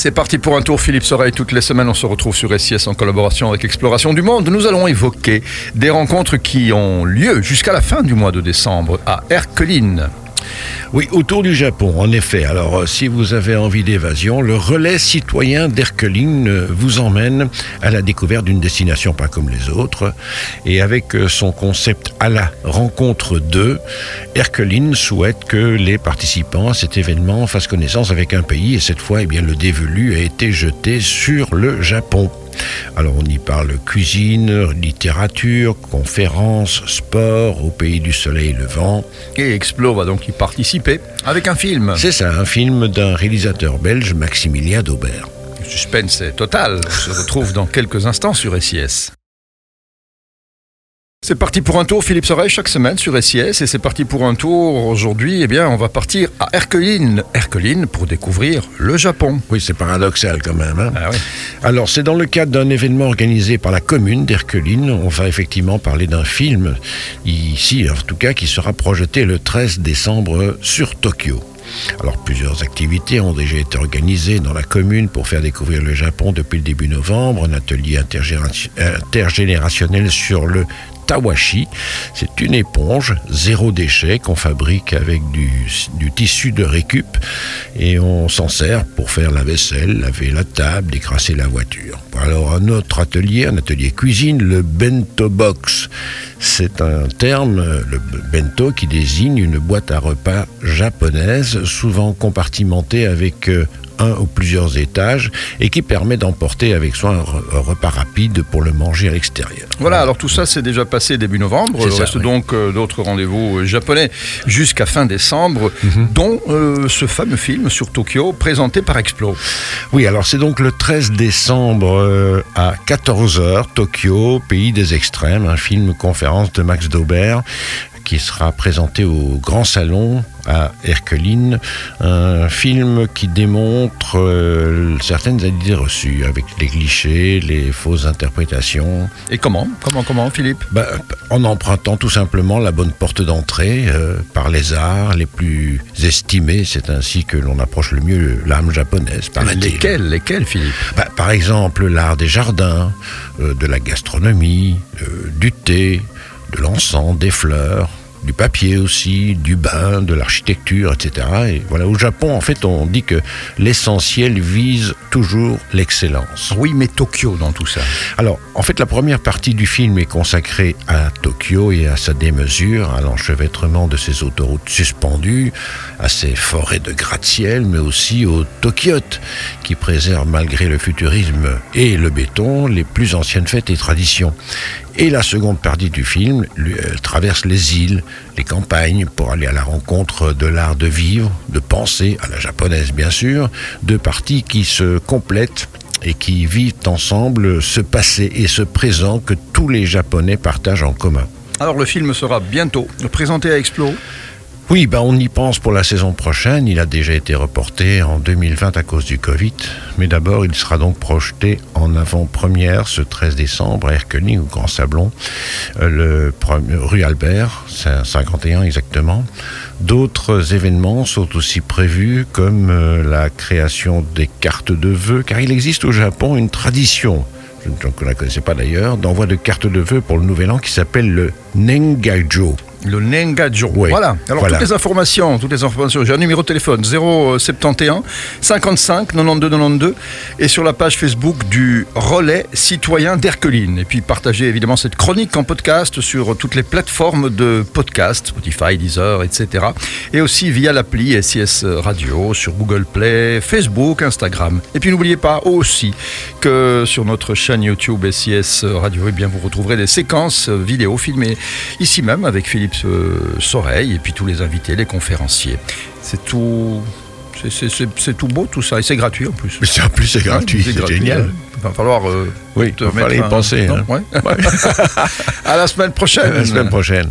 C'est parti pour un tour Philippe Soreille. Toutes les semaines, on se retrouve sur SIS en collaboration avec Exploration du Monde. Nous allons évoquer des rencontres qui ont lieu jusqu'à la fin du mois de décembre à Erkeline. Oui, autour du Japon, en effet. Alors, euh, si vous avez envie d'évasion, le relais citoyen d'Erkeline euh, vous emmène à la découverte d'une destination pas comme les autres. Et avec euh, son concept à la rencontre d'eux, Erkeline souhaite que les participants à cet événement fassent connaissance avec un pays. Et cette fois, eh bien, le dévolu a été jeté sur le Japon. Alors on y parle cuisine, littérature, conférences, sport, au pays du soleil levant. Et Explo va donc y participer avec un film. C'est ça, un film d'un réalisateur belge, Maximilien Daubert. Le suspense est total. On se retrouve dans quelques instants sur SIS. C'est parti pour un tour, Philippe Soreille, chaque semaine sur SIS. Et c'est parti pour un tour. Aujourd'hui, eh bien, on va partir à Erkeline. Erkeline pour découvrir le Japon. Oui, c'est paradoxal quand même. hein. Ah oui. Alors, c'est dans le cadre d'un événement organisé par la commune d'Erkeline. On va effectivement parler d'un film, ici en tout cas, qui sera projeté le 13 décembre sur Tokyo. Alors, plusieurs activités ont déjà été organisées dans la commune pour faire découvrir le Japon depuis le début novembre. Un atelier intergénération- intergénérationnel sur le Tawashi. C'est une éponge zéro déchet qu'on fabrique avec du, tissu de récup et on s'en sert pour faire la vaisselle, laver la table, décrasser la voiture. Alors un autre atelier, un atelier cuisine, le bento box. C'est un terme, le bento, qui désigne une boîte à repas japonaise, souvent compartimentée avec euh, un ou plusieurs étages et qui permet d'emporter avec soi un re- un repas rapide pour le manger à l'extérieur. Voilà, alors tout ça c'est déjà passé début novembre. Il reste oui. donc euh, d'autres rendez-vous euh, japonais jusqu'à fin décembre, Mhm. dont euh, ce fameux film sur Tokyo présenté par Explo. Oui, alors c'est donc le 13 décembre euh, à 14h, Tokyo, pays des extrêmes, un film conférence de Max Daubert qui sera présenté au Grand Salon à Erkeline, un film qui démontre euh, certaines idées reçues avec les clichés, les fausses interprétations, Et comment? Comment, comment, Philippe? Bah, en empruntant tout simplement la bonne porte d'entrée euh, par les arts les plus estimés, c'est ainsi que l'on approche le mieux l'âme japonaise. paraît-il. Lesquels Lesquels, Philippe? Bah, par exemple, l'art des jardins, euh, de la gastronomie, du thé, de l'encens, des fleurs, du papier aussi, du bain, de l'architecture, etc. Et voilà, au Japon, en fait, on dit que l'essentiel vise toujours l'excellence. Oui, mais Tokyo dans tout ça. Alors, en fait, la première partie du film est consacrée à Tokyo et à sa démesure, à l'enchevêtrement de ses autoroutes suspendues, à ses forêts de gratte-ciel, mais aussi aux Tokyotes, qui préservent malgré le futurisme et le béton les plus anciennes fêtes et traditions. Et la seconde partie du film lui, euh, traverse les îles, les campagnes, pour aller à la rencontre de l'art de vivre, de penser, à la japonaise bien sûr, deux parties qui se complètent et qui vivent ensemble ce passé et ce présent que tous les Japonais partagent en commun. Alors le film sera bientôt présenté à Explo. Oui, ben on y pense pour la saison prochaine. Il a déjà été reporté en 2020 à cause du Covid. Mais d'abord, il sera donc projeté en avant-première ce 13 décembre à Erkeling, au Grand Sablon, euh, rue Albert, c'est à 51 exactement. D'autres événements sont aussi prévus, comme euh, la création des cartes de vœux, car il existe au Japon une tradition je ne la pas d'ailleurs, d'envoi de cartes de vœux pour le nouvel an qui s'appelle le Nengajo. Le Nengajo. Oui, Voilà. Alors voilà. toutes les informations, toutes les informations. J'ai un numéro de téléphone 071 55 92 92 et sur la page Facebook du Relais Citoyen d'Erkeline. Et puis partagez évidemment cette chronique en podcast sur toutes les plateformes de podcast, Spotify, Deezer, etc. Et aussi via l'appli SIS Radio sur Google Play, Facebook, Instagram. Et puis n'oubliez pas aussi que sur notre chaîne YouTube SIS Radio, eh bien vous retrouverez des séquences vidéo filmées ici même avec Philippe euh, Soreille et puis tous les invités, les conférenciers. C'est tout. c'est- tout beau tout ça et c'est gratuit en plus. Mais en plus c'est gratuit, c'est génial. Il va falloir euh, Oui, te il va falloir y mettre un- penser, non, hein. ouais. à la semaine prochaine. À la semaine prochaine.